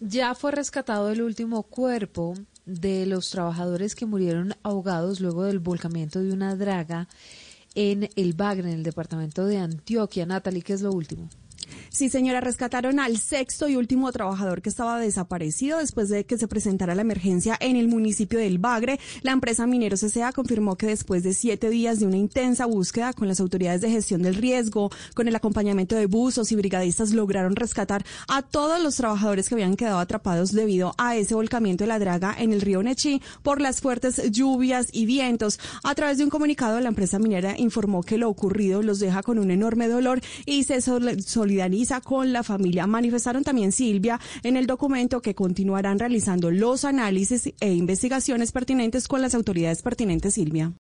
Ya fue rescatado el último cuerpo de los trabajadores que murieron ahogados luego del volcamiento de una draga en el Bagre, en el departamento de Antioquia. Natalie, ¿qué es lo último? Sí, señora, rescataron al sexto y último trabajador que estaba desaparecido después de que se presentara la emergencia en el municipio del Bagre. La empresa Mineros S.A. confirmó que después de siete días de una intensa búsqueda con las autoridades de gestión del riesgo, con el acompañamiento de buzos y brigadistas, lograron rescatar a todos los trabajadores que habían quedado atrapados debido a ese volcamiento de la draga en el río Nechí por las fuertes lluvias y vientos. A través de un comunicado, la empresa minera informó que lo ocurrido los deja con un enorme dolor y se solidariza con la familia. Manifestaron también Silvia en el documento que continuarán realizando los análisis e investigaciones pertinentes con las autoridades pertinentes, Silvia.